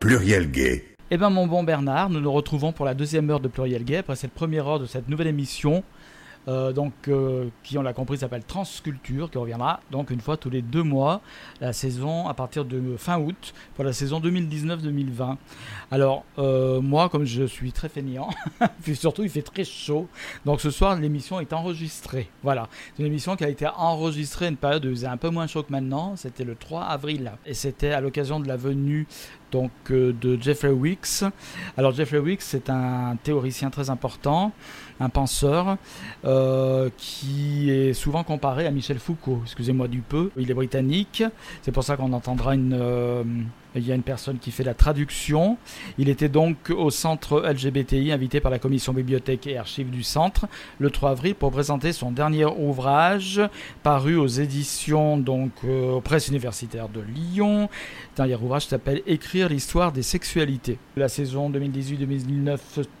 Pluriel Gay. Eh bien, mon bon Bernard, nous nous retrouvons pour la deuxième heure de Pluriel Gay, après cette première heure de cette nouvelle émission euh, donc, euh, qui, on l'a compris, s'appelle Transculture, qui reviendra donc une fois tous les deux mois, la saison à partir de fin août, pour la saison 2019-2020. Alors, euh, moi, comme je suis très fainéant, puis surtout, il fait très chaud, donc ce soir, l'émission est enregistrée. Voilà, c'est une émission qui a été enregistrée à une période où il faisait un peu moins chaud que maintenant, c'était le 3 avril, et c'était à l'occasion de la venue donc de Jeffrey Weeks. Alors Jeffrey Weeks, c'est un théoricien très important un penseur euh, qui est souvent comparé à Michel Foucault. Excusez-moi du peu. Il est britannique. C'est pour ça qu'on entendra une, euh, il y a une personne qui fait la traduction. Il était donc au centre LGBTI, invité par la commission bibliothèque et archives du centre, le 3 avril, pour présenter son dernier ouvrage, paru aux éditions donc euh, aux presses universitaires de Lyon. Le dernier ouvrage s'appelle Écrire l'histoire des sexualités. La saison 2018-2019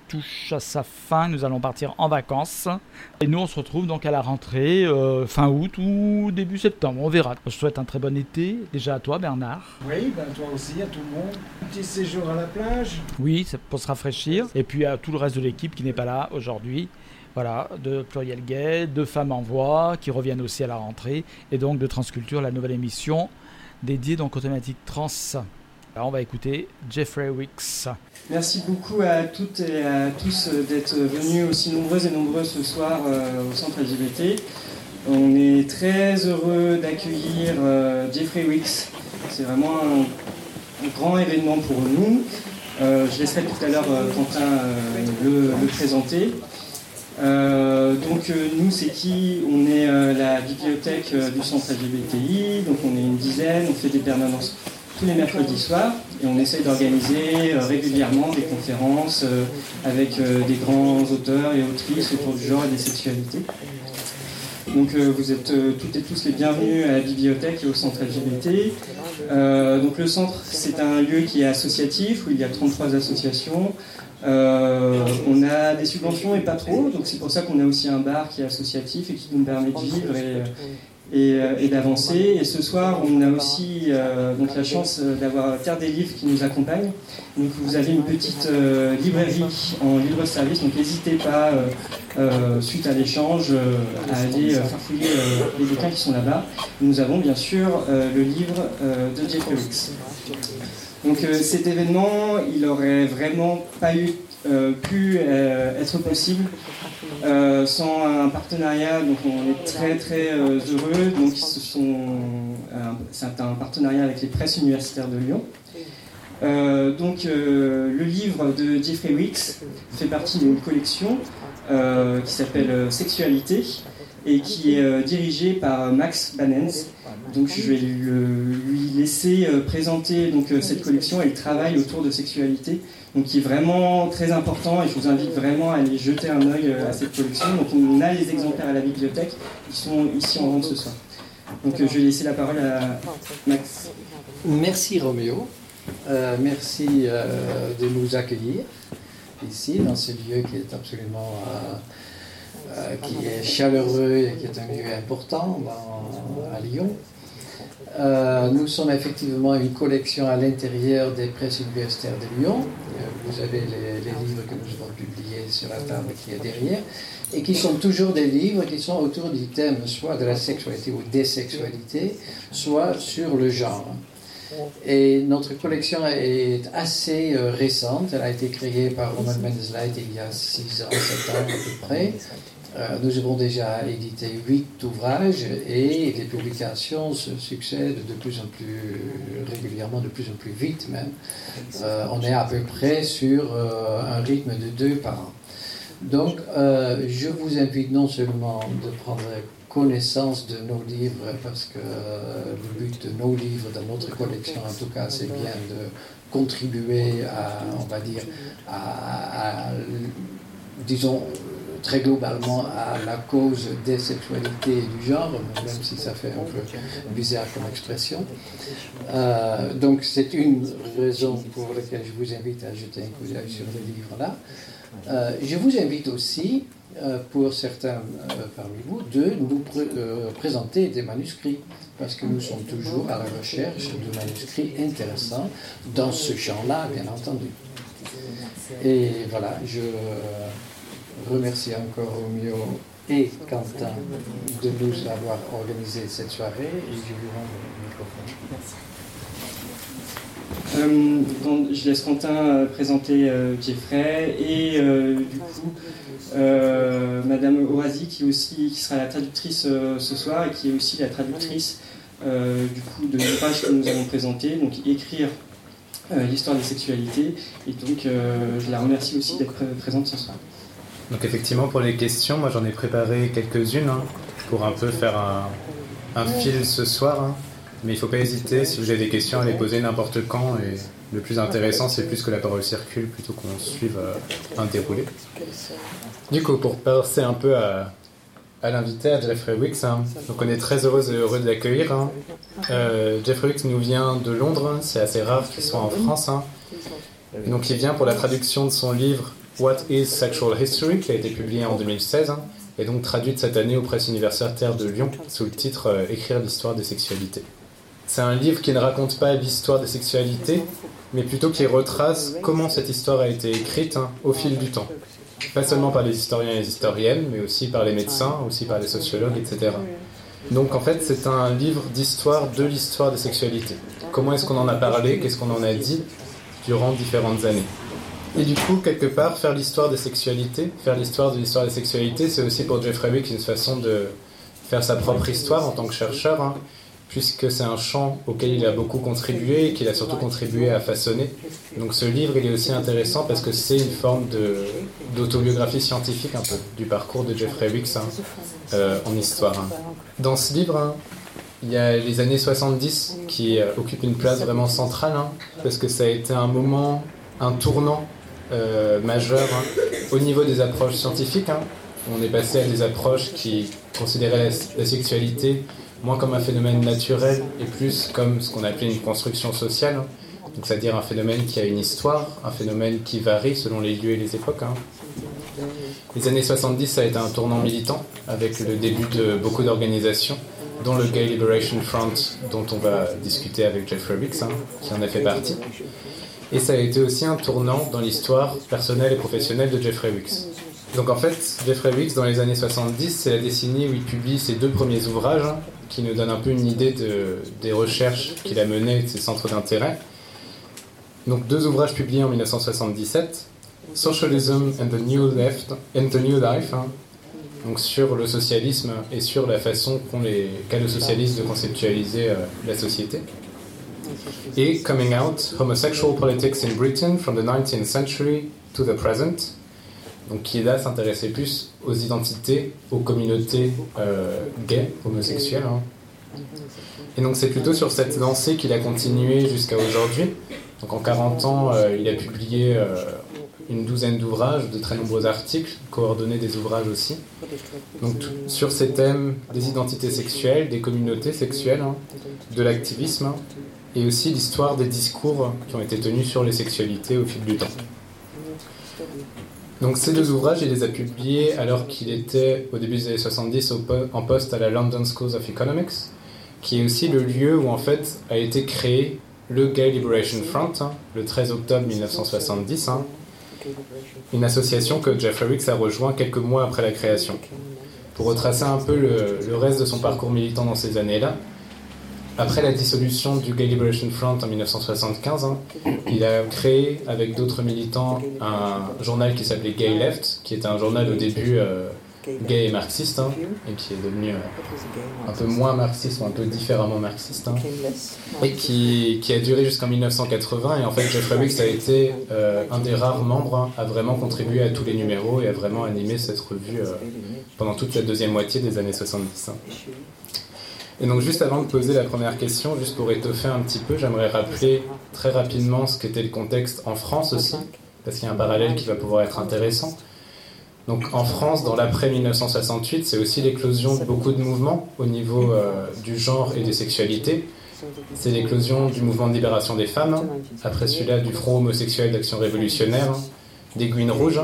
touche à sa fin. Nous allons partir en vacances. Et nous, on se retrouve donc à la rentrée, euh, fin août ou début septembre. On verra. Je souhaite un très bon été. Déjà à toi, Bernard. Oui, ben toi aussi, à tout le monde. Un petit séjour à la plage. Oui, pour se rafraîchir. Et puis à tout le reste de l'équipe qui n'est pas là aujourd'hui. Voilà, de Pluriel Gay, de Femmes en Voix, qui reviennent aussi à la rentrée, et donc de Transculture, la nouvelle émission dédiée donc aux thématiques trans. Alors on va écouter Jeffrey Wicks. Merci beaucoup à toutes et à tous d'être venus aussi nombreuses et nombreux ce soir euh, au centre LGBT. On est très heureux d'accueillir euh, Jeffrey Wicks. C'est vraiment un, grand événement pour nous. Euh, je laisserai tout à l'heure Quentin le, présenter. donc nous c'est qui? On est la bibliothèque du centre LGBTI, donc on est une dizaine, on fait des permanences tous les mercredis soirs et on essaye d'organiser euh, régulièrement des conférences euh, avec euh, des grands auteurs et autrices autour du genre et des sexualités. Donc vous êtes toutes et tous les bienvenus à la bibliothèque et au centre LGBT. donc le centre, c'est un lieu qui est associatif, où il y a 33 associations. on a des subventions et pas trop, donc c'est pour ça qu'on a aussi un bar qui est associatif et qui nous permet de vivre euh, et, d'avancer. Et ce soir, on a aussi euh, donc la chance euh, d'avoir Terre des Livres qui nous accompagne. Donc vous avez une petite librairie en libre service, donc n'hésitez pas, suite à l'échange, à aller farfouiller les bouquins qui sont là-bas. Nous avons bien sûr le livre de Jeffrey Wicks. Donc cet événement, il aurait vraiment pas eu, pu être possible euh, sans un partenariat, donc on est très très euh, heureux. Donc euh, c'est un partenariat avec les presses universitaires de Lyon. donc le livre de Jeffrey Wicks fait partie d'une collection qui s'appelle Sexualité et qui est dirigée par Max Banens. Donc je vais lui, laisser présenter donc, cette collection et le travail autour de sexualité donc qui est vraiment très important et je vous invite vraiment à aller jeter un œil euh, à cette collection. Donc on a les exemplaires à la bibliothèque, ils sont ici en vente ce soir. Donc euh, je vais laisser la parole à Max. Merci Roméo, euh, merci de nous accueillir ici dans ce lieu qui est absolument qui est chaleureux et qui est un lieu important à Lyon. Euh, nous sommes effectivement une collection à l'intérieur des presses universitaires de Lyon. Euh, vous avez les, livres que nous avons publiés sur la table qui est derrière, et qui sont toujours des livres qui sont autour du thème soit de la sexualité ou des sexualités, soit sur le genre. Et notre collection est assez euh, récente. Elle a été créée par Roman Mendelslight il y a 6 ans, 7 ans à peu près. Euh, nous avons déjà édité huit ouvrages et les publications se succèdent de plus en plus régulièrement, de plus en plus vite même. Euh, on est à peu près sur euh, un rythme de deux par an. Donc, je vous invite non seulement de prendre connaissance de nos livres, parce que le but de nos livres dans notre collection, en tout cas, c'est bien de contribuer à, on va dire, à disons, très globalement à la cause des sexualités et du genre, même si ça fait un peu bizarre comme expression. Euh, donc c'est une raison pour laquelle je vous invite à jeter un coup d'œil sur le livre là. Euh, je vous invite aussi pour certains parmi vous de nous présenter des manuscrits, parce que nous sommes toujours à la recherche de manuscrits intéressants dans ce champ-là, bien entendu. Et voilà, je remercie encore Romeo et Quentin de nous avoir organisé cette soirée et je lui rends le microphone. Euh, je laisse Quentin euh, présenter euh, Jeffrey et du coup Madame Oasi qui, aussi, qui sera la traductrice ce soir et qui est aussi la traductrice du coup de l'ouvrage que nous avons présenté, donc écrire l'histoire des sexualités. Et donc je la remercie aussi d'être présente ce soir. Donc effectivement pour les questions, moi j'en ai préparé quelques-unes hein, pour un peu faire un, fil ce soir. Hein. Mais il ne faut pas hésiter, si vous avez des questions, à les poser n'importe quand. Et le plus intéressant, c'est plus que la parole circule plutôt qu'on suive euh, un déroulé. Du coup, pour passer un peu à, l'invité, à Jeffrey Wicks, hein, donc on est très heureux et heureux de l'accueillir. Euh, Jeffrey Wicks nous vient de Londres, c'est assez rare qu'il soit en France. donc il vient pour la traduction de son livre What is Sexual History, qui a été publié en 2016, hein, et donc traduite cette année aux presses universitaires de Lyon sous le titre euh, Écrire l'histoire des sexualités. C'est un livre qui ne raconte pas l'histoire des sexualités, mais plutôt qui retrace comment cette histoire a été écrite hein, au fil du temps. Pas seulement par les historiens et les historiennes, mais aussi par les médecins, aussi par les sociologues, etc. Donc en fait, c'est un livre d'histoire de l'histoire des sexualités. Comment est-ce qu'on en a parlé, qu'est-ce qu'on en a dit durant différentes années? Et du coup, quelque part, faire l'histoire des sexualités, faire l'histoire de l'histoire des sexualités, c'est aussi pour Jeffrey Wick une façon de faire sa propre histoire en tant que chercheur, hein, puisque c'est un champ auquel il a beaucoup contribué et qu'il a surtout contribué à façonner. Donc ce livre, il est aussi intéressant parce que c'est une forme d'autobiographie scientifique un peu du parcours de Jeffrey Wicks hein, euh, en histoire. Hein. Dans ce livre, il y a les années 70 qui euh, occupent une place vraiment centrale, parce que ça a été un moment, un tournant euh, majeur hein. au niveau des approches scientifiques. Hein. On est passé à des approches qui considéraient la, sexualité moins comme un phénomène naturel et plus comme ce qu'on appelait une construction sociale. Hein. C'est-à-dire un phénomène qui a une histoire, un phénomène qui varie selon les lieux et les époques. Les années 70, ça a été un tournant militant avec le début de beaucoup d'organisations, dont le Gay Liberation Front, dont on va discuter avec Jeffrey Wicks, qui en a fait partie. Et ça a été aussi un tournant dans l'histoire personnelle et professionnelle de Jeffrey Wicks. Donc en fait, Jeffrey Wicks, dans les années 70, c'est la décennie où il publie ses deux premiers ouvrages, qui nous donnent un peu une idée de, des recherches qu'il a menées, de ses centres d'intérêt. Donc deux ouvrages publiés en 1977, Socialism and the New Left and the New Life, hein. donc sur le socialisme et sur la façon qu'ont les cas de socialistes de conceptualiser euh, la société et Coming Out, Homosexual Politics in Britain from the 19th Century to the Present, donc qui là s'intéressait plus aux identités, aux communautés euh, gays, homosexuelles. Hein. Et donc c'est plutôt sur cette lancée qu'il a continué jusqu'à aujourd'hui. Donc en 40 ans, euh, il a publié euh, une douzaine d'ouvrages, de très nombreux articles, coordonnés des ouvrages aussi. Donc sur ces thèmes des identités sexuelles, des communautés sexuelles, hein, de l'activisme, hein, et aussi l'histoire des discours qui ont été tenus sur les sexualités au fil du temps. Donc ces deux ouvrages, il les a publiés alors qu'il était au début des années 70 en poste à la London School of Economics, qui est aussi le lieu où en fait a été créé le Gay Liberation Front, hein, le 13 octobre 1970, hein, une association que Jeffrey Wicks a rejoint quelques mois après la création. Pour retracer un peu le reste de son parcours militant dans ces années-là, après la dissolution du Gay Liberation Front en 1975, hein, il a créé avec d'autres militants un journal qui s'appelait Gay Left, qui était un journal au début euh, gay et marxiste, hein, et qui est devenu euh, un peu moins marxiste ou un peu différemment marxiste, hein, et qui, a duré jusqu'en 1980. Et en fait, Jeff Wicks a été euh, un des rares membres à vraiment contribuer à tous les numéros et à vraiment animer cette revue pendant toute la deuxième moitié des années 70. Et donc juste avant de poser la première question, juste pour étoffer un petit peu, j'aimerais rappeler très rapidement ce qu'était le contexte en France aussi, parce qu'il y a un parallèle qui va pouvoir être intéressant. Donc en France, dans l'après 1968, c'est aussi l'éclosion de beaucoup de mouvements au niveau euh, du genre et des sexualités. C'est l'éclosion du mouvement de libération des femmes, après celui-là du Front homosexuel d'action révolutionnaire, des Guines rouges,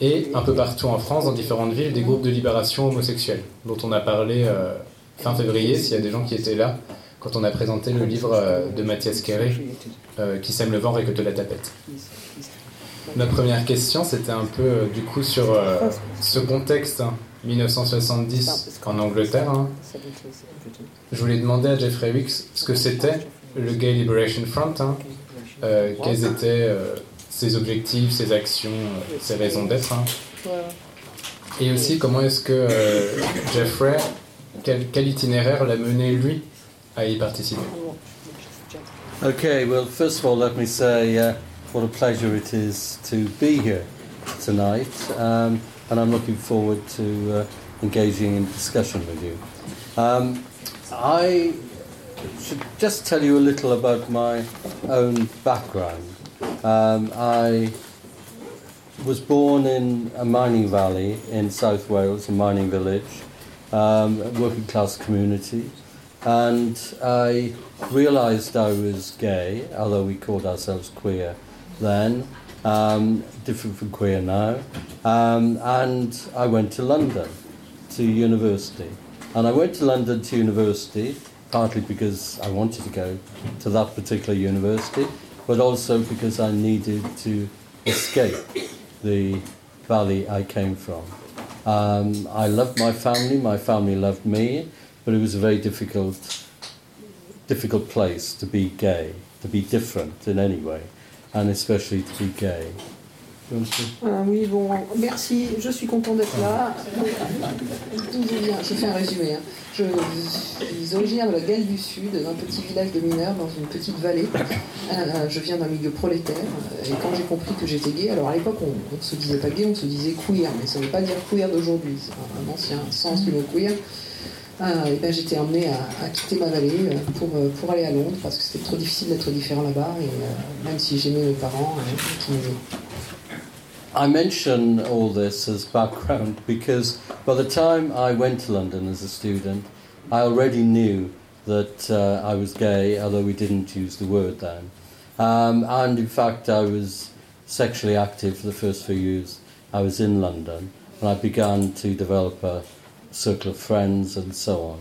et un peu partout en France, dans différentes villes, des groupes de libération homosexuelle, dont on a parlé euh, fin février, s'il y a des gens qui étaient là, quand on a présenté le livre euh, de Mathias Kéré, euh, Qui sème le vent, récolte la tapette. Ma première question, c'était un peu euh, du coup sur ce contexte, hein, 1970 en Angleterre. hein. Je voulais demander à Jeffrey Wicks ce que c'était le Gay Liberation Front, hein, quels étaient ses objectifs, ses actions, ses raisons d'être. hein. Et aussi, comment est-ce que Jeffrey, quel, quel itinéraire l'a mené lui à y participer Okay, well, first of all, let me say uh, what a pleasure it is to be here tonight, um, and I'm looking forward to uh, engaging in discussion with you. Um, I should just tell you a little about my own background. Um, I was born in a mining valley in South Wales, a mining village, um, working class community, and I realised I was gay, although we called ourselves queer then, um, different from queer now, um, and I went to London to university. And I went to London to university partly because I wanted to go to that particular university, but also because I needed to escape the valley I came from. Um, I loved my family, my family loved me, but it was a very difficult, difficult place to be gay, to be different in any way, and especially to be gay. Oui, bon, merci, je suis content d'être là. Je fais un résumé. hein. Je suis originaire de la Galles du Sud, d'un petit village de mineurs dans une petite vallée. Euh, je viens d'un milieu prolétaire. euh, Et quand j'ai compris que j'étais gay, alors à l'époque on ne se disait pas gay, on se disait queer, mais ça ne veut pas dire queer d'aujourd'hui, c'est un, ancien sens du mot queer. Euh, et ben, j'étais emmenée à, à quitter ma vallée pour, pour aller à Londres parce que c'était trop difficile d'être différent là-bas. Et même si j'aimais mes parents, qui m'aimaient. I mention all this as background because by the time I went to London as a student, I already knew that uh, I was gay, although we didn't use the word then. Um, and in fact, I was sexually active for the first few years I was in London, and I began to develop a circle of friends and so on.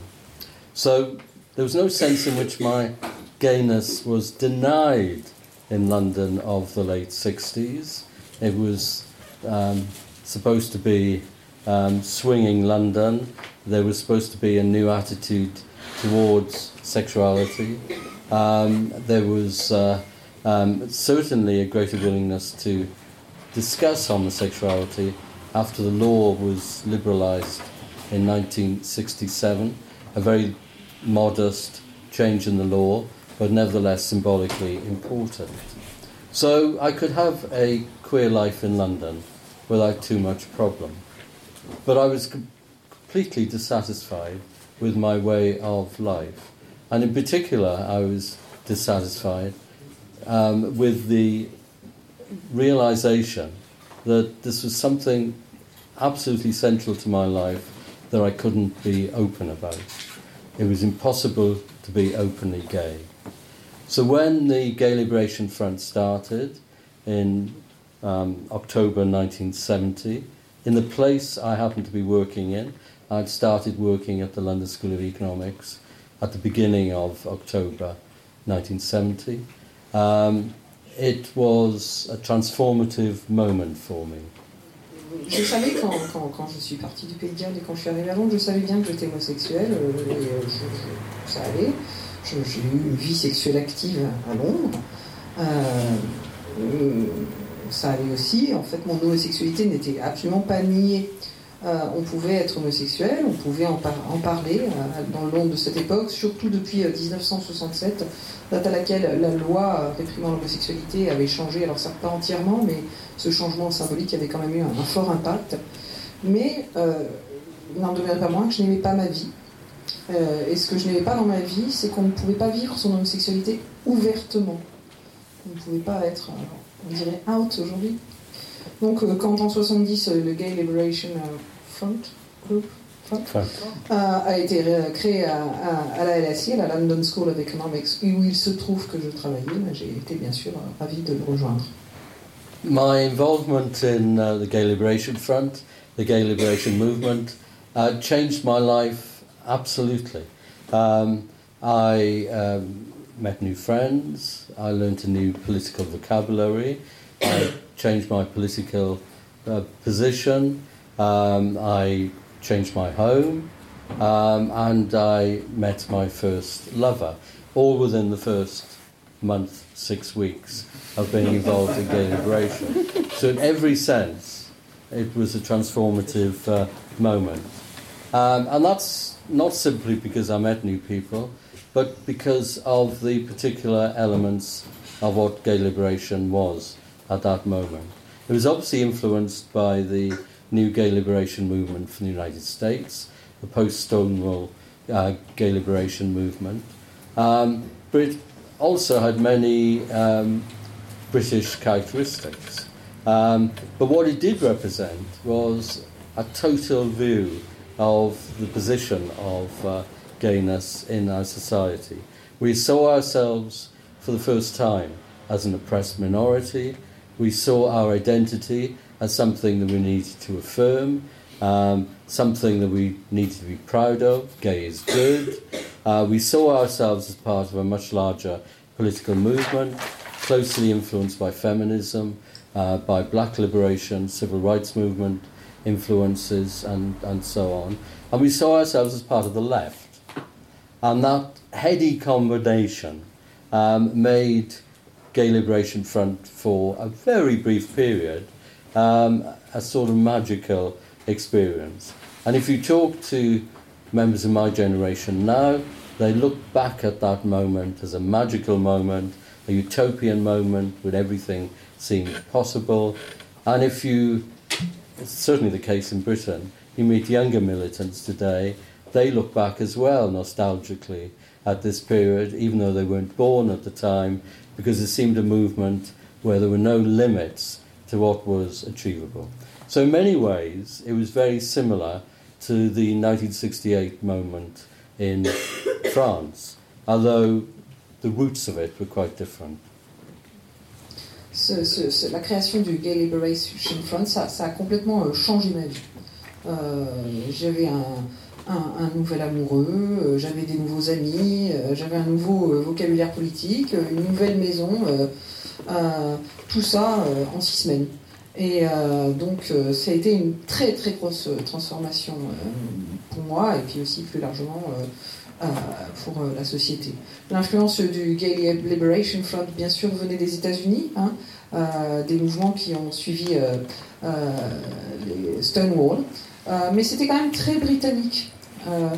So there was no sense in which my gayness was denied in London of the late 60s. It was um, supposed to be um, swinging London. There was supposed to be a new attitude towards sexuality. Um, there was uh, um, certainly a greater willingness to discuss homosexuality after the law was liberalised in 1967. A very modest change in the law, but nevertheless symbolically important. So I could have a queer life in London without too much problem. But I was com- completely dissatisfied with my way of life. And in particular, I was dissatisfied um, with the realization that this was something absolutely central to my life that I couldn't be open about. It was impossible to be openly gay. So when the Gay Liberation Front started in um, October 1970, in the place I happened to be working in, I'd started working at the London School of Economics at the beginning of October 1970. Um, it was a transformative moment for me. Je savais quand, quand, quand je suis partie du Pays de Galles et quand je suis arrivée à Londres, je savais bien que j'étais homosexuelle euh, et euh, je- je- ça allait. J'ai eu une vie sexuelle active à Londres. Euh, ça allait aussi. En fait, mon homosexualité n'était absolument pas niée. Euh, on pouvait être homosexuel, on pouvait en, par- en parler euh, dans le Londres de cette époque, surtout depuis euh, 1967, date à laquelle la loi euh, réprimant l'homosexualité avait changé, alors certes pas entièrement, mais ce changement symbolique avait quand même eu un, fort impact. Mais euh, il n'en demeure pas moins que je n'aimais pas ma vie. Euh, et ce que je n'aimais pas dans ma vie, c'est qu'on ne pouvait pas vivre son homosexualité ouvertement. On ne pouvait pas être, euh, on dirait, out aujourd'hui. Donc euh, quand en 70, euh, le Gay Liberation euh, Front, Group, Front, a été ré- créé à, à- à la LSE, à la London School of Economics, où il se trouve que je travaillais, j'ai été bien sûr ravie de le rejoindre. my involvement in uh, the Gay Liberation Front, the Gay Liberation Movement, uh, changed my life absolutely. Um, I um, met new friends, I learned a new political vocabulary, I changed my political uh, position, um, I changed my home, um, and I met my first lover, all within the first month, six weeks of being involved in gay liberation. So, in every sense, it was a transformative uh, moment. Um, and that's not simply because I met new people, but because of the particular elements of what gay liberation was at that moment. It was obviously influenced by the new gay liberation movement from the United States, the post Stonewall uh, gay liberation movement. Um, but it also had many um, British characteristics. Um, but what it did represent was a total view of the position of uh, gayness in our society. We saw ourselves for the first time as an oppressed minority. We saw our identity as something that we needed to affirm, um, something that we needed to be proud of. Gay is good. Uh, we saw ourselves as part of a much larger political movement, closely influenced by feminism, uh, by black liberation, civil rights movement influences, and, and so on. And we saw ourselves as part of the left. And that heady combination um, made Gay Liberation Front for a very brief period um, a sort of magical experience. And if you talk to members of my generation now, they look back at that moment as a magical moment, a utopian moment when everything seemed possible. And if you, it's certainly the case in Britain, you meet younger militants today, they look back as well nostalgically at this period, even though they weren't born at the time, because it seemed a movement where there were no limits to what was achievable. So, in many ways, it was very similar to the 1968 moment in France, although the roots of it were quite different. Ce, ce, ce, la création du Gay Liberation Front, ça, ça a complètement euh, changé ma vie. Euh, j'avais un, un, nouvel amoureux, euh, j'avais des nouveaux amis, euh, j'avais un nouveau euh, vocabulaire politique, une nouvelle maison, tout ça en six semaines. Et donc ça a été une très très grosse transformation pour moi et puis aussi plus largement pour la société. L'influence du Gay Liberation Front, bien sûr, venait des États-Unis, hein, des mouvements qui ont suivi les Stonewall. Mais c'était quand même très britannique. Euh,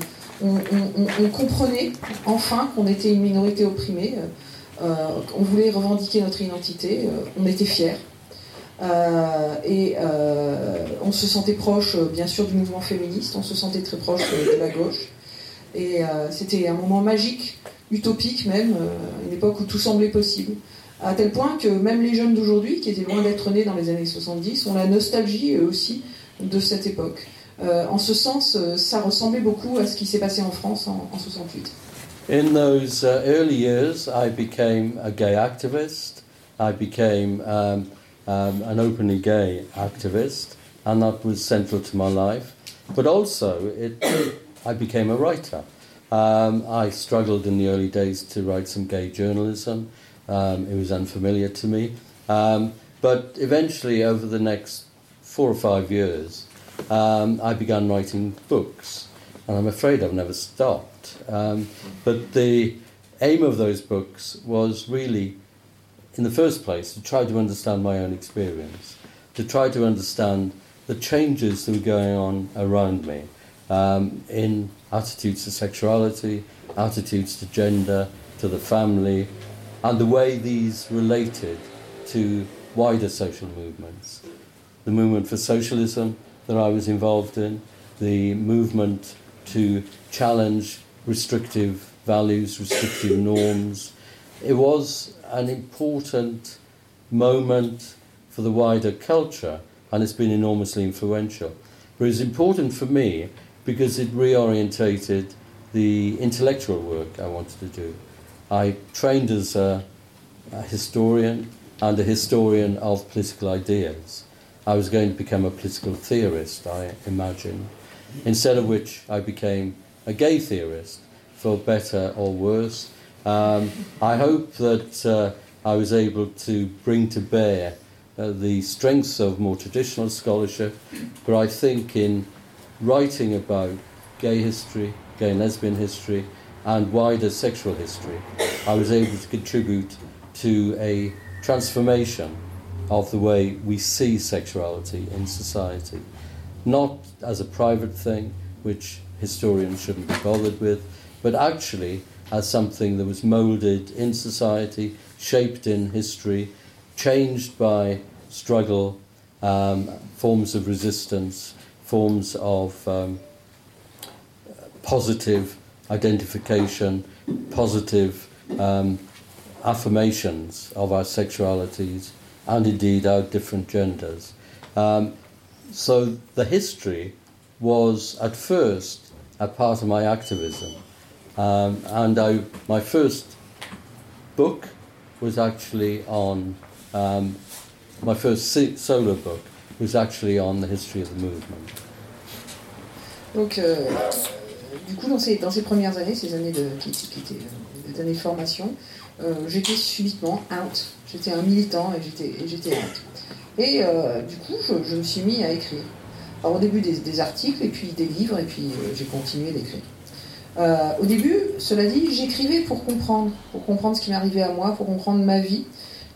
on, comprenait enfin qu'on était une minorité opprimée. Euh, on voulait revendiquer notre identité. on était fiers. et on se sentait proche, bien sûr, du mouvement féministe. On se sentait très proche de la gauche. Et c'était un moment magique, utopique même, une époque où tout semblait possible à tel point que même les jeunes d'aujourd'hui, qui étaient loin d'être nés dans les années 70, ont la nostalgie eux aussi de cette époque. Euh, en ce sens, euh, ça ressemblait beaucoup à ce qui s'est passé en France en, en 68. In those uh, early years, I became a gay activist. I became um, um, an openly gay activist, and that was central to my life. But also, it, I became a writer. Um, I struggled in the early days to write some gay journalism. Um, it was unfamiliar to me. Um, but eventually, over the next four or five years, um, I began writing books, and I'm afraid I've never stopped. Um, but the aim of those books was really, in the first place, to try to understand my own experience, to try to understand the changes that were going on around me um, in attitudes to sexuality, attitudes to gender, to the family, and the way these related to wider social movements. The movement for socialism, that I was involved in, the movement to challenge restrictive values, restrictive norms. It was an important moment for the wider culture and it's been enormously influential. But it's important for me because it reorientated the intellectual work I wanted to do. I trained as a, a historian and a historian of political ideas. I was going to become a political theorist, I imagine, instead of which I became a gay theorist, for better or worse. Um, I hope that uh, I was able to bring to bear uh, the strengths of more traditional scholarship, but I think in writing about gay history, gay and lesbian history, and wider sexual history, I was able to contribute to a transformation of the way we see sexuality in society. Not as a private thing, which historians shouldn't be bothered with, but actually as something that was moulded in society, shaped in history, changed by struggle, um, forms of resistance, forms of um, positive identification, positive um, affirmations of our sexualities and indeed our different genders. Um, so the history was at first a part of my activism. Um, and I, my first book was actually on, um, my first solo book was actually on the history of the movement. Donc, euh, du coup, dans ces, dans ces premières années, ces années de, qui, qui étaient euh, des années de formation, euh, j'étais subitement out. J'étais un militant et j'étais, out. Et euh, du coup, je, me suis mis à écrire. Alors, au début, des, articles, et puis des livres, et puis euh, j'ai continué d'écrire. Euh, au début, cela dit, j'écrivais pour comprendre, pour comprendre ce qui m'arrivait à moi, pour comprendre ma vie,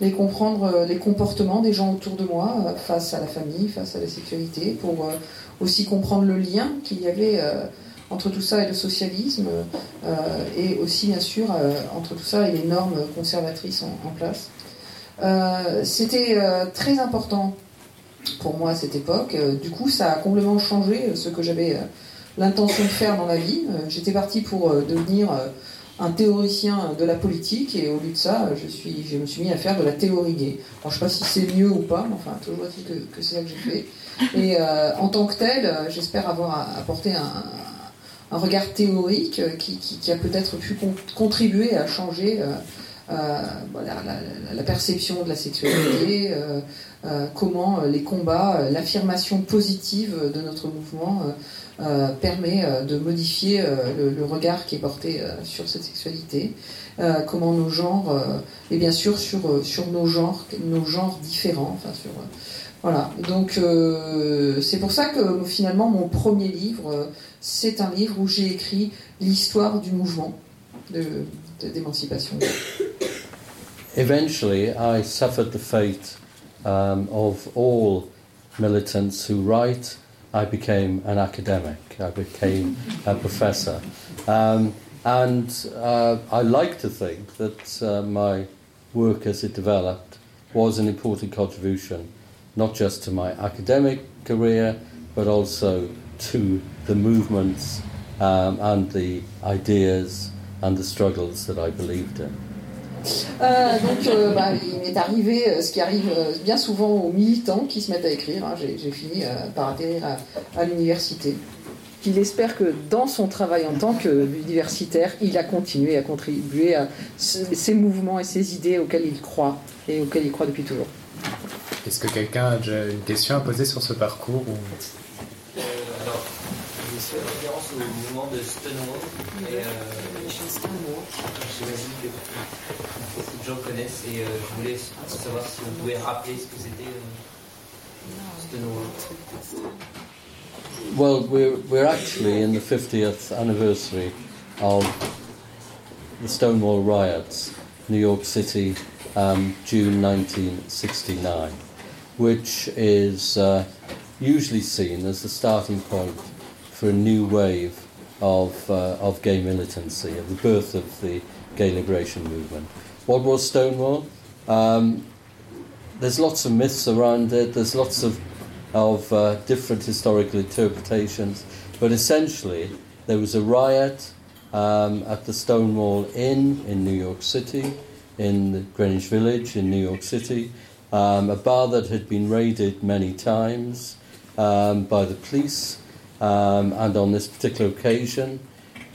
les comprendre les comportements des gens autour de moi face à la famille, face à la sécurité, pour aussi comprendre le lien qu'il y avait entre tout ça et le socialisme, et aussi bien sûr entre tout ça et les normes conservatrices en place. C'était très important pour moi à cette époque. du coup, ça a complètement changé ce que j'avais l'intention de faire dans la vie. Euh, j'étais parti pour euh, devenir euh, un théoricien de la politique et au lieu de ça, je, me suis mis à faire de la théorie gay. Je ne sais pas si c'est mieux ou pas, mais enfin, toujours est que, c'est ça que j'ai fait. Et en tant que tel, j'espère avoir apporté un, regard théorique qui, a peut-être pu contribuer à changer euh, la, la, perception de la sexualité, euh, euh, comment les combats, l'affirmation positive de notre mouvement euh, permet euh, de modifier euh, le, regard qui est porté sur cette sexualité, comment nos genres, et bien sûr sur, sur nos genres, nos genres différents, enfin sur voilà, donc c'est pour ça que finalement mon premier livre, c'est un livre où j'ai écrit l'histoire du mouvement d'émancipation. Eventually, I suffered the fate um, of all militants who write I became an academic. I became a professor. Um, and uh, I like to think that uh, my work as it developed was an important contribution, not just to my academic career, but also to the movements um, and the ideas and the struggles that I believed in. Euh, donc, euh, bah, il m'est arrivé euh, ce qui arrive bien souvent aux militants qui se mettent à écrire. Hein. J'ai fini par atterrir à, l'université. Il espère que dans son travail en tant qu'universitaire, il a continué à contribuer à ces mouvements et ces idées auxquelles il croit et auxquelles il croit depuis toujours. Est-ce que quelqu'un a déjà une question à poser sur ce parcours ou... alors, je référence au mouvement de Stonewall. Et, J'imagine que beaucoup de gens connaissent et euh, je voulais savoir si rappeler ce que c'était euh, Stonewall. Well, we're, we're actually in the 50th anniversary of the Stonewall riots, New York City, um, June 1969, which is uh, usually seen as the starting point for a new wave of, uh, of gay militancy, of the birth of the gay liberation movement. What was Stonewall? Um, there's lots of myths around it, there's lots of, of uh, different historical interpretations, but essentially there was a riot um, at the Stonewall Inn in New York City, in Greenwich Village in New York City, um, a bar that had been raided many times um, by the police. Um, and on this particular occasion,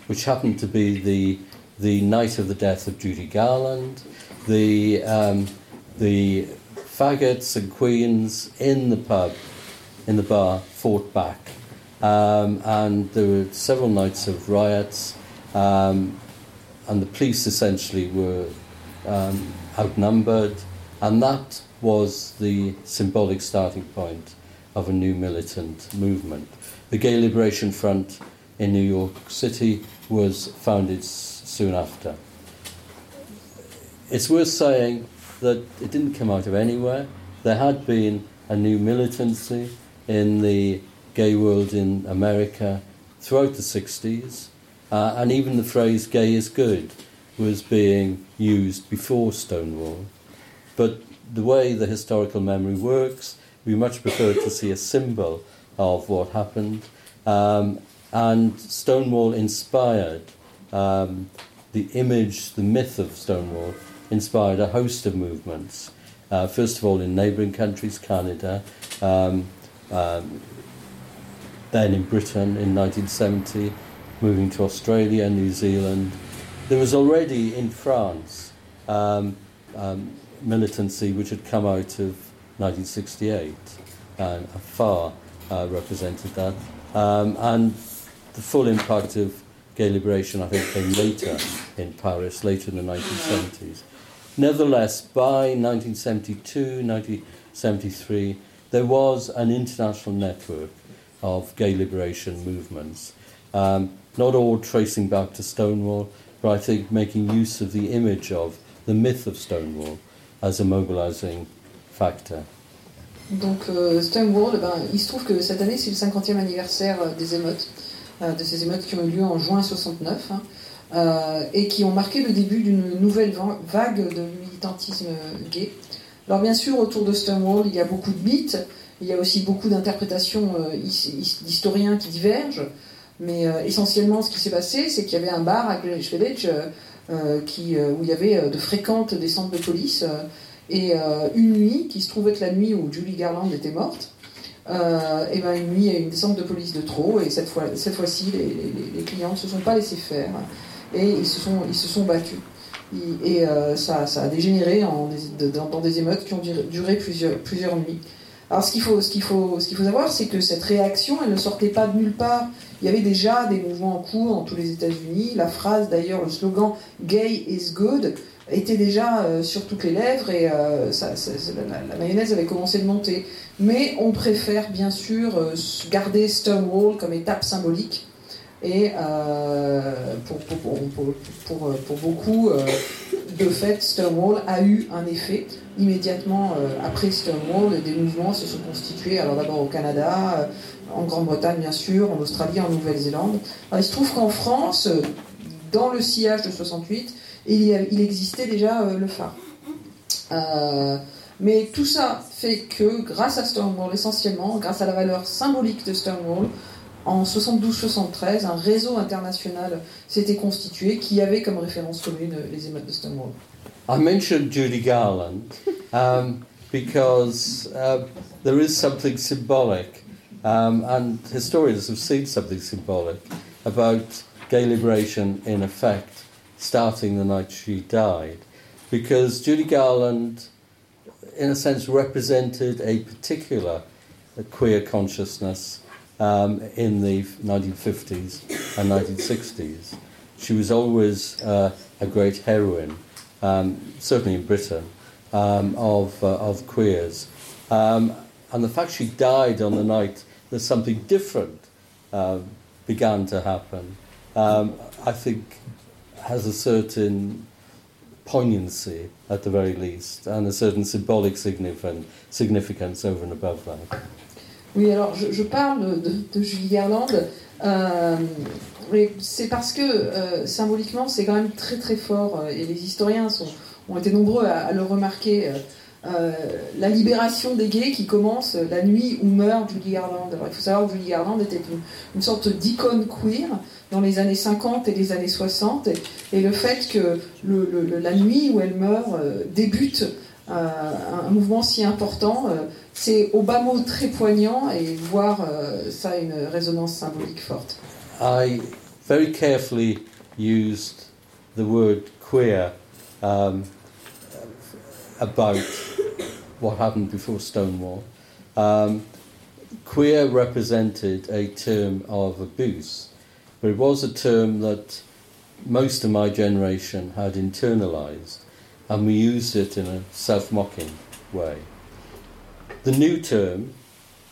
which happened to be the, the night of the death of Judy Garland, the, um, the faggots and queens in the pub, in the bar, fought back. Um, and there were several nights of riots, um, and the police essentially were um, outnumbered, and that was the symbolic starting point of a new militant movement. The Gay Liberation Front in New York City was founded soon after. It's worth saying that it didn't come out of anywhere. There had been a new militancy in the gay world in America throughout the 60s, uh, and even the phrase gay is good was being used before Stonewall. But the way the historical memory works, we much prefer to see a symbol of what happened. Um, and Stonewall inspired um, the image, the myth of Stonewall, inspired a host of movements. Uh, first of all, in neighbouring countries, Canada, um, um, then in Britain in 1970, moving to Australia, New Zealand. There was already in France um, um, militancy which had come out of 1968 and far uh, represented that. Um, and the full impact of gay liberation, I think, came later in Paris, later in the 1970s. Nevertheless, by 1972, 1973, there was an international network of gay liberation movements. Um, not all tracing back to Stonewall, but I think making use of the image of the myth of Stonewall as a mobilizing factor. Donc euh, Stonewall, ben, il se trouve que cette année c'est le 50e anniversaire euh, des émeutes, euh, de ces émeutes qui ont eu lieu en juin 69 hein, euh, et qui ont marqué le début d'une nouvelle va- vague de militantisme gay. Alors bien sûr autour de Stonewall il y a beaucoup de mythes, il y a aussi beaucoup d'interprétations his- his- d'historiens qui divergent, mais essentiellement ce qui s'est passé c'est qu'il y avait un bar à Greenwich Village qui, où il y avait de fréquentes descentes de police. Et euh, une nuit, qui se trouve être la nuit où Julie Garland était morte, euh, et ben une nuit, il une descente de police de trop, et cette, fois, cette fois-ci, les, les- clients ne se sont pas laissés faire, et ils se sont, ils se sont battus. Et euh, ça, ça a dégénéré dans, dans des émeutes qui ont duré plusieurs, plusieurs nuits. Alors ce qu'il faut, ce qu'il faut, ce qu'il faut savoir, c'est que cette réaction, elle ne sortait pas de nulle part. Il y avait déjà des mouvements en cours dans tous les États-Unis. La phrase, d'ailleurs, le slogan "Gay is good" était déjà euh, sur toutes les lèvres et euh, la, mayonnaise avait commencé de monter. Mais on préfère bien sûr euh, garder Stonewall comme étape symbolique. Et euh, pour, pour, beaucoup, de fait, Stonewall a eu un effet. Immédiatement après Stonewall, des mouvements se sont constitués, alors d'abord au Canada, en Grande-Bretagne bien sûr, en Australie, en Nouvelle-Zélande. Il se trouve qu'en France, dans le sillage de 68, il, existait déjà euh, le phare. Euh, mais tout ça fait que grâce à Stonewall, essentiellement, grâce à la valeur symbolique de Stonewall, en 72-73, un réseau international s'était constitué qui avait comme référence commune les émeutes de Stonewall. I mentioned Judy Garland um, because uh, there is something symbolic, um, and historians have seen something symbolic about gay liberation in effect starting the night she died. Because Judy Garland, in a sense, represented a particular uh, queer consciousness um, in the 1950s and 1960s. She was always uh, a great heroine um, certainly in Britain, um, of, uh, of queers. Um, and the fact she died on the night that something different um, began to happen, um, I think has a certain poignancy at the very least, and a certain symbolic significance, over and above that. Oui, alors je, parle de, Julie Garland, euh, c'est parce que euh, symboliquement c'est quand même très très fort euh, et les historiens sont, ont été nombreux à, le remarquer. euh, la libération des gays qui commence la nuit où meurt Julie Garland. Alors il faut savoir que Julie Garland était une, une sorte d'icône queer dans les années 50 et les années 60 et, le fait que la nuit où elle meurt euh, débute euh, un, mouvement si important, euh, c'est au bas mot très poignant et voir ça a une résonance symbolique forte. I very carefully used the word queer um, about what happened before Stonewall. Um, queer represented a term of abuse, but it was a term that most of my generation had internalized, and we used it in a self mocking way. The new term,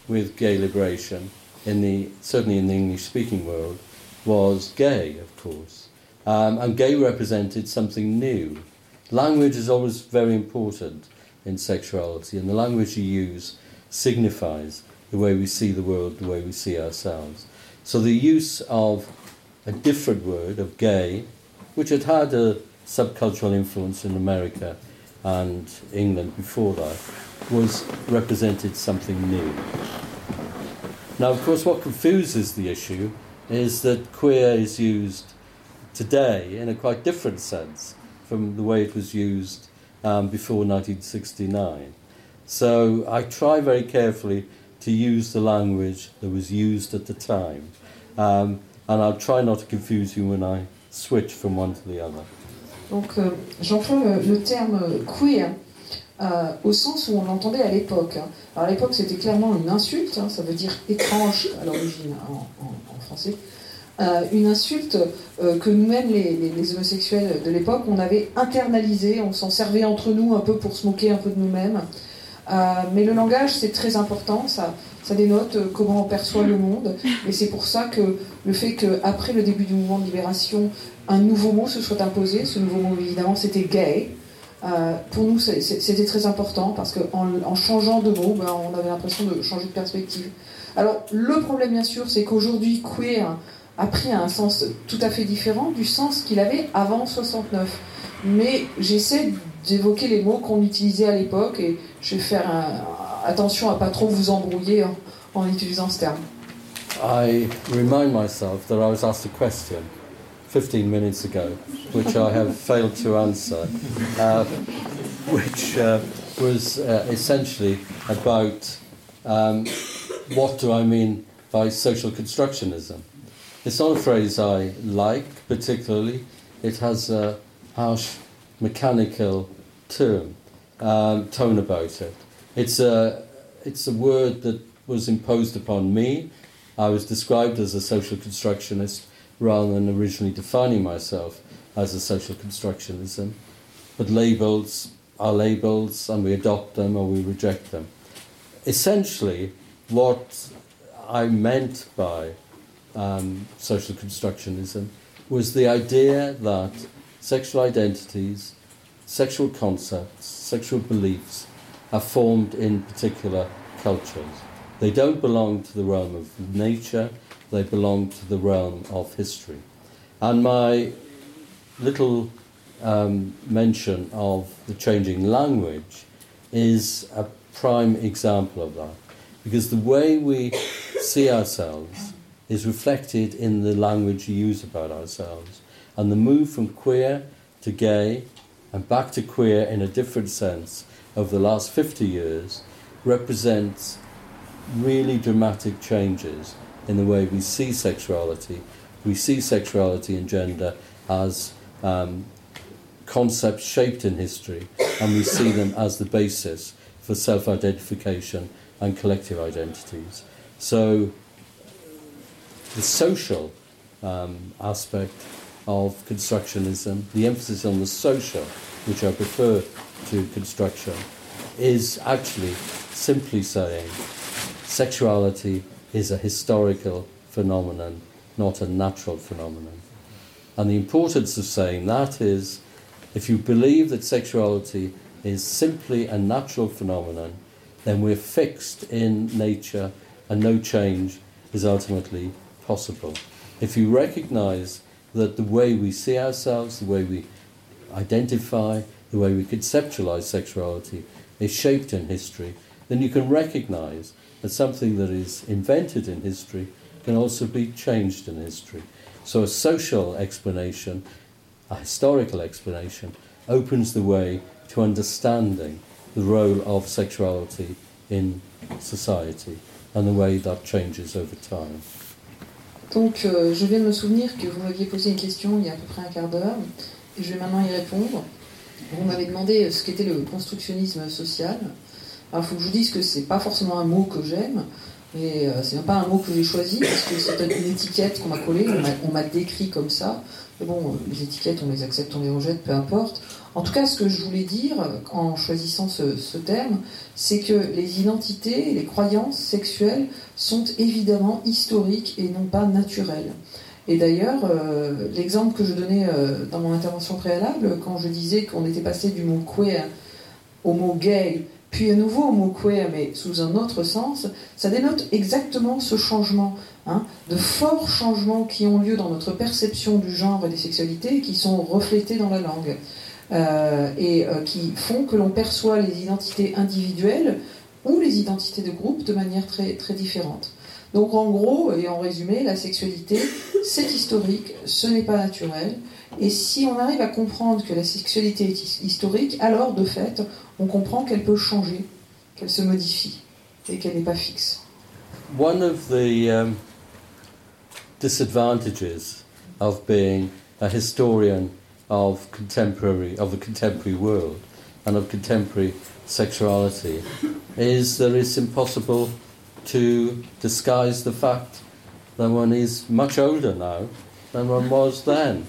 with gay liberation, in the, certainly in the English speaking world, was gay, of course. Um, and gay represented something new. Language is always very important in sexuality, and the language you use signifies the way we see the world, the way we see ourselves. So the use of a different word, of gay, which had had a subcultural influence in America and England before that, was represented something new. Now, of course, what confuses the issue is that queer is used today in a quite different sense from the way it was used um, before 1969. So I try very carefully to use the language that was used at the time. Um, and I'll try not to confuse you when I switch from one to the other. Donc euh, j'emploie le, terme queer euh, au sens où on l'entendait à l'époque. Alors à l'époque c'était clairement une insulte, hein, ça veut dire étrange à l'origine en, français. Euh, une insulte euh, que nous-mêmes, les, homosexuels de l'époque, on avait internalisée, on s'en servait entre nous un peu pour se moquer un peu de nous-mêmes. Euh, mais le langage, c'est très important, ça, ça dénote euh, comment on perçoit le monde. Et c'est pour ça que le fait qu'après le début du mouvement de libération, un nouveau mot se soit imposé, ce nouveau mot évidemment c'était gay, euh, pour nous c'était très important parce qu'en en changeant de mot, ben, on avait l'impression de changer de perspective. Alors le problème bien sûr, c'est qu'aujourd'hui queer a pris un sens tout à fait différent du sens qu'il avait avant 69. Mais j'essaie d'évoquer les mots qu'on utilisait à l'époque et je vais faire un, attention à pas trop vous embrouiller en, en utilisant ce terme. I remind myself that I was asked a question 15 minutes ago, which I have failed to answer, uh, which uh, was uh, essentially about um, what do I mean by social constructionism? It's not a phrase I like particularly. It has a harsh, mechanical term, um, tone about it. It's a, it's a word that was imposed upon me. I was described as a social constructionist rather than originally defining myself as a social constructionism. But labels are labels and we adopt them or we reject them. Essentially, what I meant by um, social constructionism was the idea that sexual identities, sexual concepts, sexual beliefs are formed in particular cultures. They don't belong to the realm of nature, they belong to the realm of history. And my little um, mention of the changing language is a prime example of that. Because the way we see ourselves is reflected in the language we use about ourselves. And the move from queer to gay and back to queer in a different sense over the last 50 years represents really dramatic changes in the way we see sexuality. We see sexuality and gender as um, concepts shaped in history, and we see them as the basis for self identification and collective identities. So, the social um, aspect of constructionism, the emphasis on the social, which I prefer to construction, is actually simply saying sexuality is a historical phenomenon, not a natural phenomenon. And the importance of saying that is if you believe that sexuality is simply a natural phenomenon, then we're fixed in nature and no change is ultimately possible. If you recognize that the way we see ourselves, the way we identify, the way we conceptualize sexuality is shaped in history, then you can recognize that something that is invented in history can also be changed in history. So a social explanation, a historical explanation, opens the way to understanding the role of sexuality in society and the way that changes over time. Donc, euh, je de me souvenir que vous m'aviez posé une question il y a à peu près un quart d'heure, et je vais maintenant y répondre. Vous m'avez demandé ce qu'était le constructionnisme social. Alors, il faut que je vous dise que c'est pas forcément un mot que j'aime, mais euh, c'est même pas un mot que j'ai choisi, parce que c'est une étiquette qu'on m'a collée, on m'a- décrit comme ça. Mais bon, euh, les étiquettes, on les accepte, on les rejette, peu importe. En tout cas, ce que je voulais dire en choisissant ce, terme, c'est que les identités les croyances sexuelles sont évidemment historiques et non pas naturelles. Et d'ailleurs, euh, l'exemple que je donnais euh, dans mon intervention préalable, quand je disais qu'on était passé du mot queer au mot gay, puis à nouveau au mot queer, mais sous un autre sens, ça dénote exactement ce changement, hein, de forts changements qui ont lieu dans notre perception du genre et des sexualités qui sont reflétés dans la langue. Euh, et qui font que l'on perçoit les identités individuelles ou les identités de groupe de manière très, très différente. Donc en gros et en résumé, la sexualité, c'est historique, ce n'est pas naturel. Et si on arrive à comprendre que la sexualité est his- historique, alors de fait, on comprend qu'elle peut changer, qu'elle se modifie et qu'elle n'est pas fixe. One of the um, disadvantages of being a historian of contemporary of the contemporary world and of contemporary sexuality is that it's impossible to disguise the fact that one is much older now than one was then.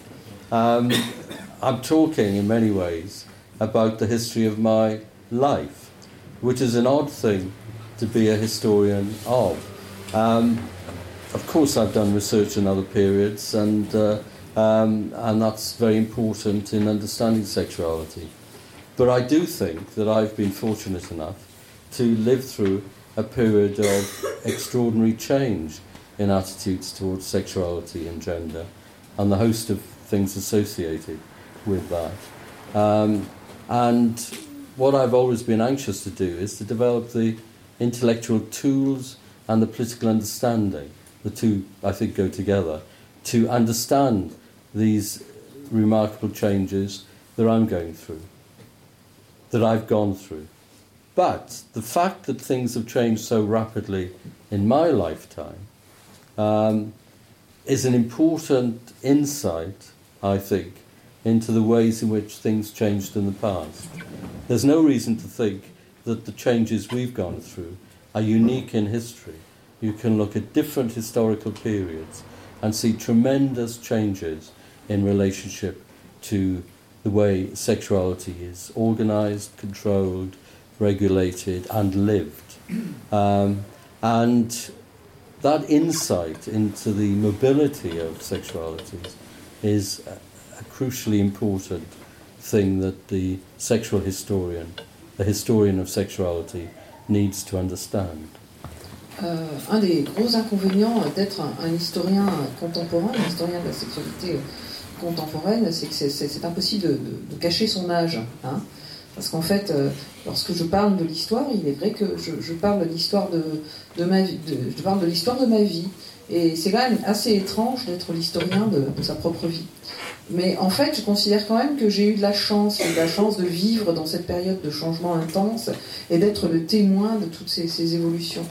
Um, I'm talking in many ways about the history of my life, which is an odd thing to be a historian of. Um, of course, I've done research in other periods, and uh, um, and that's very important in understanding sexuality. But I do think that I've been fortunate enough to live through a period of extraordinary change in attitudes towards sexuality and gender, and the host of things associated with that. Um, and what I've always been anxious to do is to develop the intellectual tools and the political understanding. The two, I think, go together to understand these remarkable changes that I'm going through, that I've gone through. But the fact that things have changed so rapidly in my lifetime um, is an important insight, I think, into the ways in which things changed in the past. There's no reason to think that the changes we've gone through are unique in history. You can look at different historical periods and see tremendous changes in relationship to the way sexuality is organized, controlled, regulated, and lived. Um, and that insight into the mobility of sexualities is a, crucially important thing that the sexual historian, the historian of sexuality, needs to understand. Euh, un des gros inconvénients d'être un, un historien contemporain, un historien de la sexualité contemporaine, c'est que c'est- impossible de, cacher son âge. hein. Parce qu'en fait, euh, lorsque je parle de l'histoire, il est vrai que je, parle de l'histoire de, ma vie, je parle de l'histoire de ma vie. Et c'est quand même assez étrange d'être l'historien de, sa propre vie. Mais en fait, je considère quand même que j'ai eu de la chance, de la chance de vivre dans cette période de changement intense et d'être le témoin de toutes ces, ces évolutions.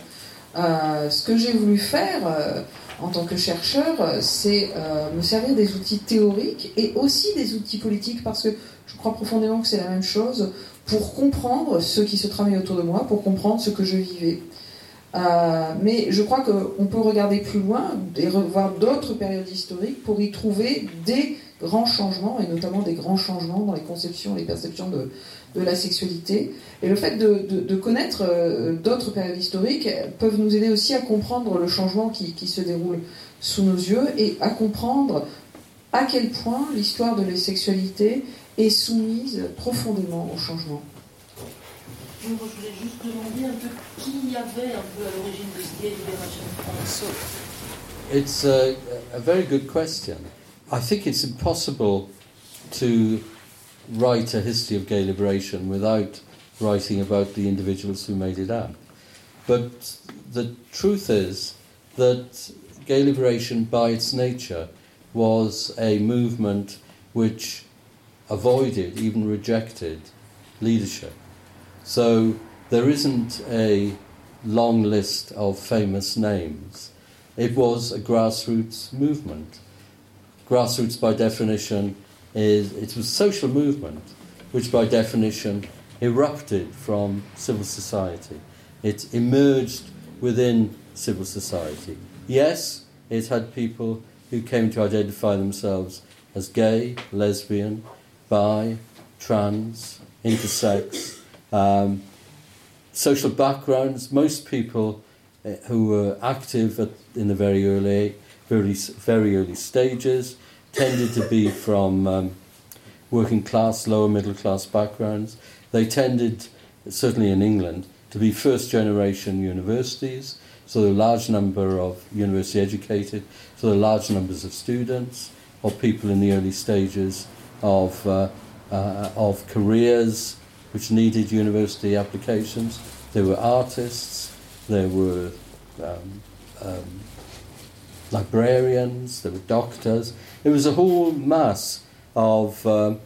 Euh, ce que j'ai voulu faire euh, en tant que chercheur, euh, c'est euh, me servir des outils théoriques et aussi des outils politiques parce que je crois profondément que c'est la même chose pour comprendre ce qui se travaille autour de moi, pour comprendre ce que je vivais. Euh, mais je crois qu'on peut regarder plus loin et revoir d'autres périodes historiques pour y trouver des grands changements, et notamment des grands changements dans les conceptions et les perceptions de, de la sexualité. Et le fait de, de- de connaître euh, d'autres périodes historiques peuvent nous aider aussi à comprendre le changement qui, qui se déroule sous nos yeux et à comprendre à quel point l'histoire de la sexualité est soumise profondément au changement. Je voulais juste demander un peu qui y avait un peu à l'origine de ce Gay Liberation Front. It's a, a very good question. I think it's impossible to write a history of gay liberation without writing about the individuals who made it up. But the truth is that gay liberation, by its nature, was a movement which avoided, even rejected, leadership. So there isn't a long list of famous names. It was a grassroots movement. Grassroots, by definition, is it was a social movement, which by definition erupted from civil society. It emerged within civil society. Yes, it had people who came to identify themselves as gay, lesbian, bi, trans, intersex, um, social backgrounds. Most people uh, who were active at, in the very early, very, very early stages tended to be from um, working class, lower middle class backgrounds. They tended, certainly in England, to be first generation universities, so a large number of university educated, so there large numbers of students or people in the early stages of, uh, uh, of careers which needed university applications. There were artists, there were um, um, librarians, there were doctors. It was a whole mass of, um.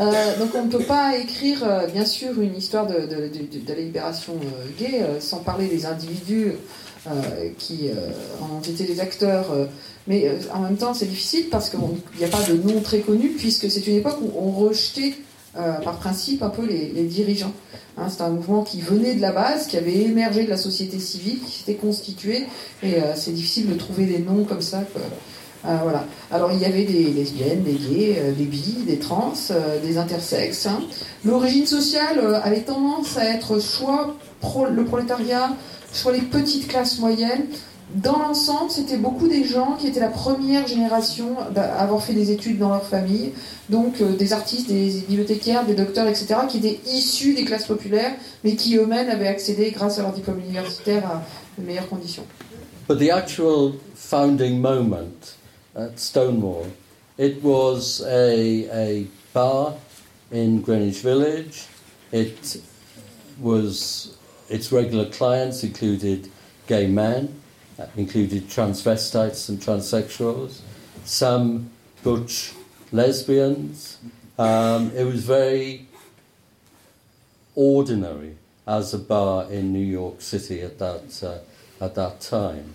Euh, donc on ne peut pas écrire, euh, bien sûr, une histoire de, de, de, de la libération euh, gay sans parler des individus qui en ont été les acteurs. mais en même temps, c'est difficile parce qu'il n'y a pas de nom très connu puisque c'est une époque où on rejetait par principe un peu les, dirigeants. Hein, c'est un mouvement qui venait de la base, qui avait émergé de la société civile, qui s'était constitué, et c'est difficile de trouver des noms comme ça. Euh, voilà. Alors il y avait des lesbiennes, des gays, euh, des bi, des trans, euh, des intersexes. Hein. L'origine sociale avait tendance à être soit le prolétariat, soit les petites classes moyennes. Dans l'ensemble, c'était beaucoup des gens qui étaient la première génération à avoir fait des études dans leur famille, donc des artistes, des bibliothécaires, des docteurs, etc., qui étaient issus des classes populaires, mais qui eux-mêmes avaient accédé, grâce à leur diplôme universitaire, à de meilleures conditions. But the actual founding moment at Stonewall. It was a, a bar in Greenwich Village. It was its regular clients included gay men, included transvestites and transsexuals, some butch lesbians. Um, it was very ordinary as a bar in New York City at that uh, at that time.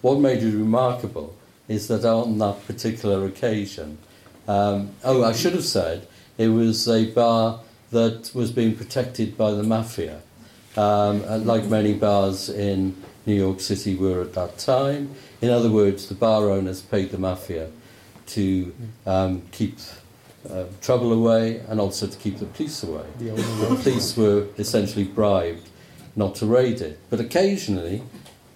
What made it remarkable is that on that particular occasion, um, oh, I should have said it was a bar that was being protected by the mafia, um, like many bars in New York City were at that time. In other words, the bar owners paid the mafia to um, keep uh, trouble away and also to keep the police away. The, the police were essentially bribed not to raid it, but occasionally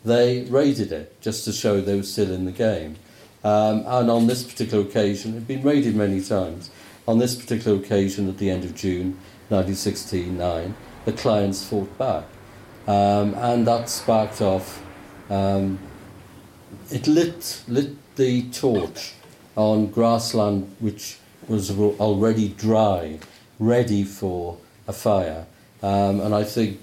they raided it just to show they were still in the game. Um, and on this particular occasion, it had been raided many times. On this particular occasion, at the end of June 1969, the clients fought back. Um, and that sparked off, um, it lit, lit the torch on grassland which was already dry, ready for a fire. Um, and I think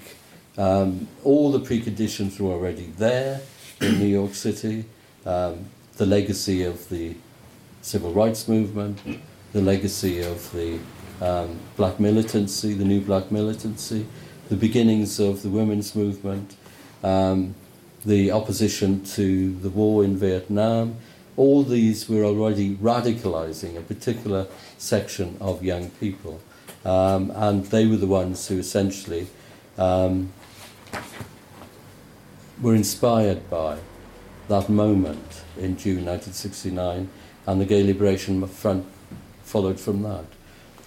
um, all the preconditions were already there in New York City. Um, the legacy of the civil rights movement, the legacy of the um, black militancy, the new black militancy, the beginnings of the women's movement, um, the opposition to the war in Vietnam. All these were already radicalizing a particular section of young people. Um, and they were the ones who essentially um, were inspired by that moment in June 1969, and the Gay Liberation Front followed from that.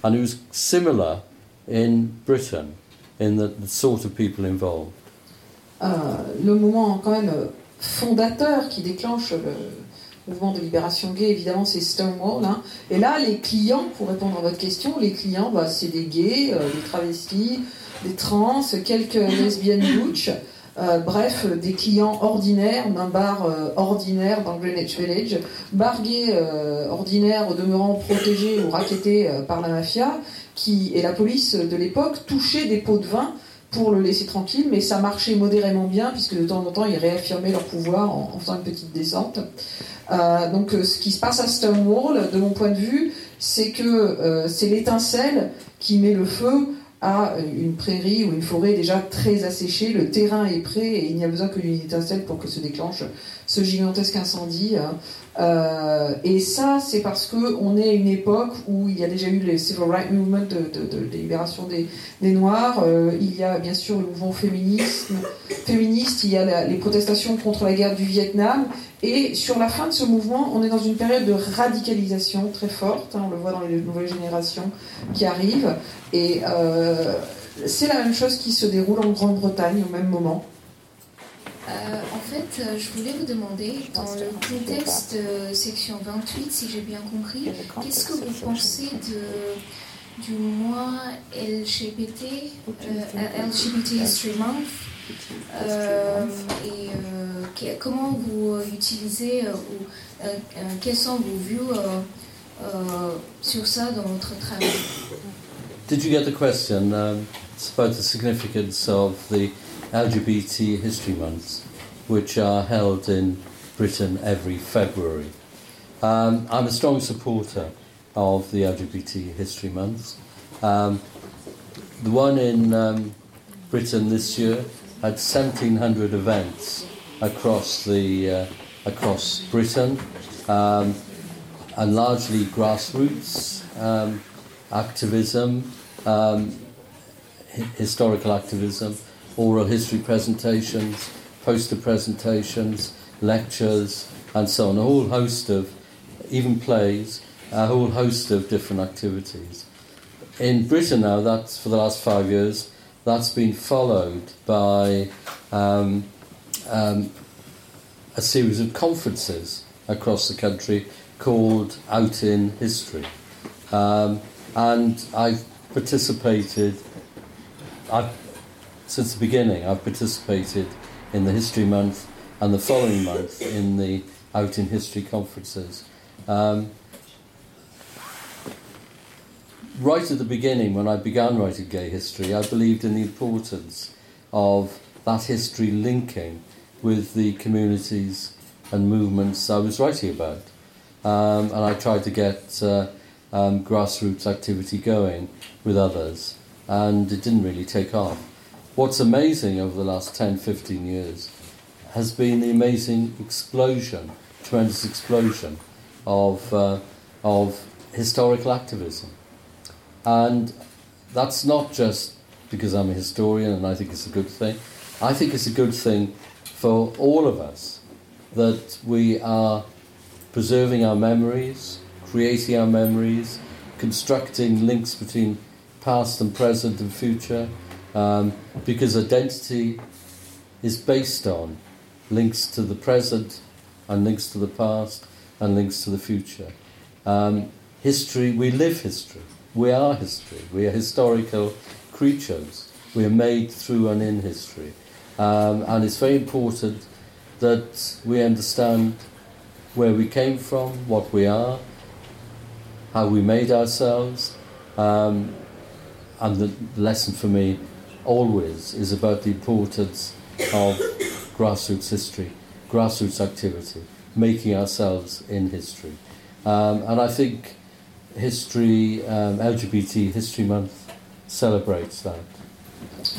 And it was similar in Britain, the, the sort of people involved? Euh, le moment quand même fondateur qui déclenche le mouvement de libération gay, évidemment, c'est Stonewall. Hein. Et là, les clients, pour répondre à votre question, les clients, bah, c'est des gays, euh, des travestis, des trans, quelques lesbiennes butch. Euh, bref, des clients ordinaires d'un bar ordinaire dans Greenwich Village, bar gay ordinaire demeurant protégé ou raquetté par la mafia, qui et la police de l'époque touchaient des pots de vin pour le laisser tranquille, mais ça marchait modérément bien puisque de temps en temps ils réaffirmaient leur pouvoir en, en faisant une petite descente. donc ce qui se passe à Stonewall, de mon point de vue, c'est que c'est l'étincelle qui met le feu à une prairie ou une forêt déjà très asséchée, le terrain est prêt et il n'y a besoin que d'une étincelle pour que se déclenche ce gigantesque incendie. Hein. Euh, et ça, c'est parce qu'on est à une époque où il y a déjà eu les civil rights movement de, libération des, Noirs. Euh, il y a bien sûr le mouvement féministe. Il y a les protestations contre la guerre du Vietnam. Et sur la fin de ce mouvement, on est dans une période de radicalisation très forte. Hein, on le voit dans les nouvelles générations qui arrivent. Et euh, c'est la même chose qui se déroule en Grande-Bretagne au même moment. Euh, en fait, euh, je voulais vous demander, dans le contexte de section 28, si j'ai bien compris, qu'est-ce que vous pensez de, du mois LGBT, euh, LGBT History Month? Et comment vous utilisez ou quelles sont vos vues sur ça dans votre travail Did you get the question? Um, it's about the significance of the LGBT History Months, which are held in Britain every February. Um, I'm a strong supporter of the LGBT History Months. Um, the one in um, Britain this year had 1,700 events across the uh, across Britain, um, and largely grassroots um, activism, um, historical activism, oral history presentations, poster presentations, lectures, and so on. A whole host of, even plays, a whole host of different activities. In Britain now, that's for the last five years, that's been followed by um, um, a series of conferences across the country called Out in History. Um, and I've participated, I've since the beginning, I've participated in the History Month and the following month in the Out in History conferences. Um, right at the beginning, when I began writing gay history, I believed in the importance of that history linking with the communities and movements I was writing about. Um, and I tried to get uh, um, grassroots activity going with others, and it didn't really take off what's amazing over the last 10, 15 years has been the amazing explosion, tremendous explosion of, uh, of historical activism. And that's not just because I'm a historian and I think it's a good thing. I think it's a good thing for all of us that we are preserving our memories, creating our memories, constructing links between past and present and future, um, because identity is based on links to the present and links to the past and links to the future. Um, history, we live history. We are history. We are historical creatures. We are made through and in history. Um, and it's very important that we understand where we came from, what we are, how we made ourselves. Um, and the lesson for me always is about the importance of grassroots history, grassroots activity, making ourselves in history. Um, and I think history, um, LGBT History Month celebrates that.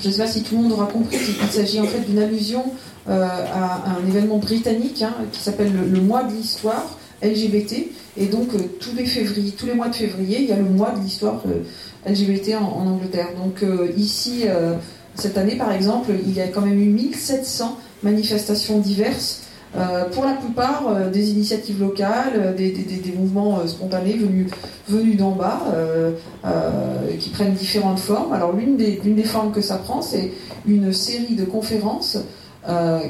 Je ne sais pas si tout le monde aura compris qu'il s'agit en fait d'une allusion euh, à un événement britannique hein, qui s'appelle le, mois de l'histoire LGBT. Et donc euh, tous les mois de février, il y a le mois de l'histoire euh, LGBT en, en Angleterre. Donc ici, cette année par exemple, il y a quand même eu 1700 manifestations diverses. Euh, pour la plupart euh, des initiatives locales, euh, des, mouvements spontanés venus, venus d'en bas, qui prennent différentes formes. Alors l'une des, des, formes que ça prend, c'est une série de conférences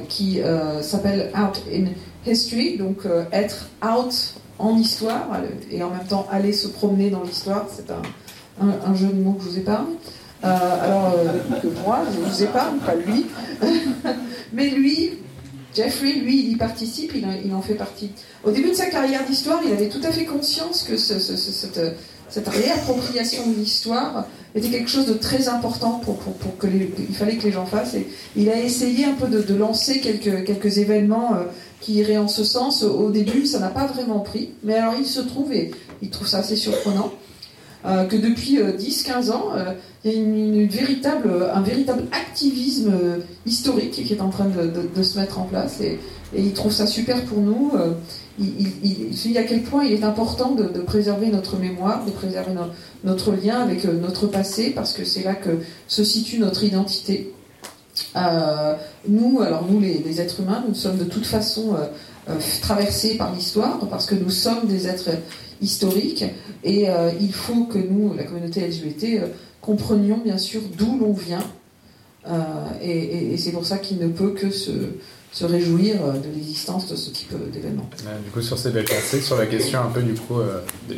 qui s'appelle Out in History, donc être out en histoire et en même temps aller se promener dans l'histoire. C'est un, un, jeu de mots que je vous épargne. Euh, alors, que moi, je vous épargne, pas lui. Mais lui, Jeffrey, lui, il y participe, il, en fait partie. Au début de sa carrière d'histoire, il avait tout à fait conscience que ce, ce, cette, réappropriation de l'histoire était quelque chose de très important pour, pour, pour que il fallait que les gens fassent. Et il a essayé un peu de, de lancer quelques, quelques événements euh, qui iraient en ce sens. Au début, ça n'a pas vraiment pris, mais alors il se trouve, et il trouve ça assez surprenant, euh, que depuis 10-15 ans, il y a une, véritable, un véritable activisme historique qui est en train de, se mettre en place et, et ils trouvent ça super pour nous. Il, il, à quel point il est important de, préserver notre mémoire, de préserver notre lien avec notre passé, parce que c'est là que se situe notre identité. nous, alors nous les, êtres humains, nous sommes de toute façon euh, traversés par l'histoire, parce que nous sommes des êtres historiques, et euh, il faut que nous, la communauté LGBT, euh, comprenions bien sûr d'où l'on vient, et, c'est pour ça qu'il ne peut que se, réjouir de l'existence de ce type d'événement. Du coup, sur ces belles pensées, sur la question un peu du coup,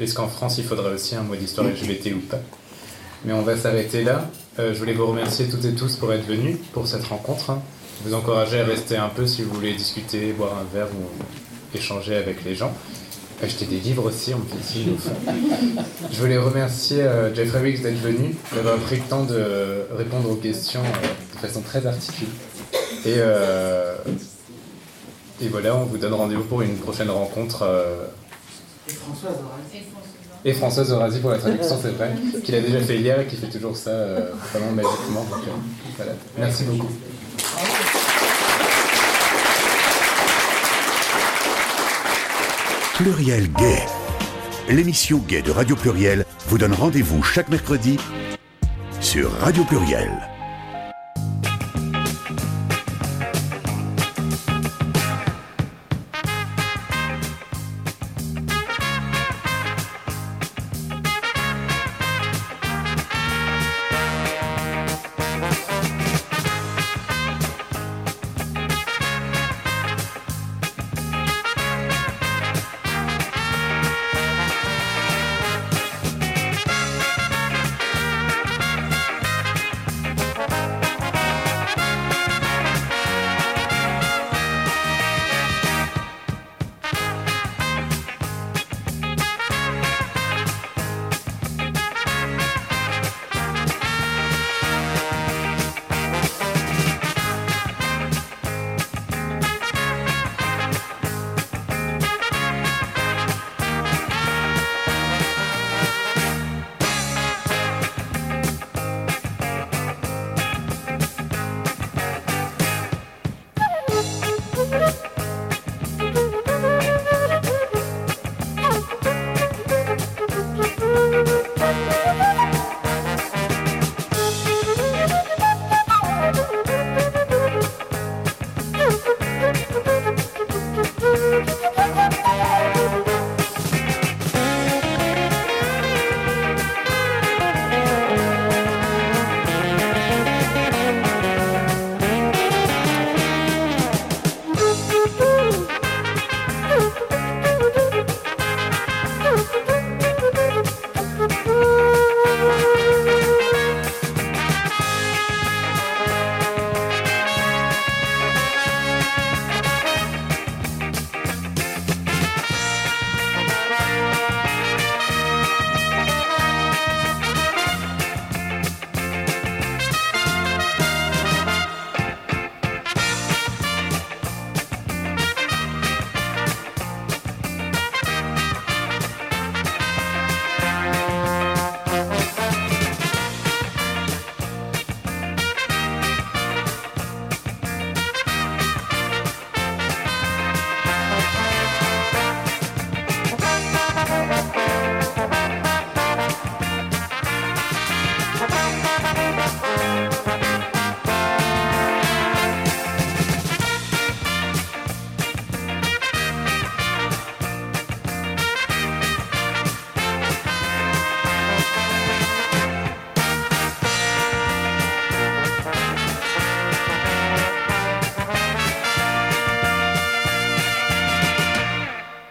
est-ce qu'en France il faudrait aussi un mois d'histoire LGBT ou pas? Mais on va s'arrêter là. je voulais vous remercier toutes et tous pour être venus pour cette rencontre. Vous encourager à rester un peu si vous voulez discuter, boire un verre ou échanger avec les gens. Acheter des livres aussi, on fait ici. Je voulais remercier euh, Jeffrey Wicks d'être venu, d'avoir pris le temps de répondre aux questions euh, de façon très articulée. Et, euh, et voilà, on vous donne rendez-vous pour une prochaine rencontre. Et Françoise Orasi. Et pour la traduction, c'est vrai, qu'il a déjà fait hier et qui fait toujours ça vraiment magiquement. Merci beaucoup. Pluriel Gay. L'émission Gay de Radio Pluriel vous donne rendez-vous chaque mercredi sur Radio Pluriel.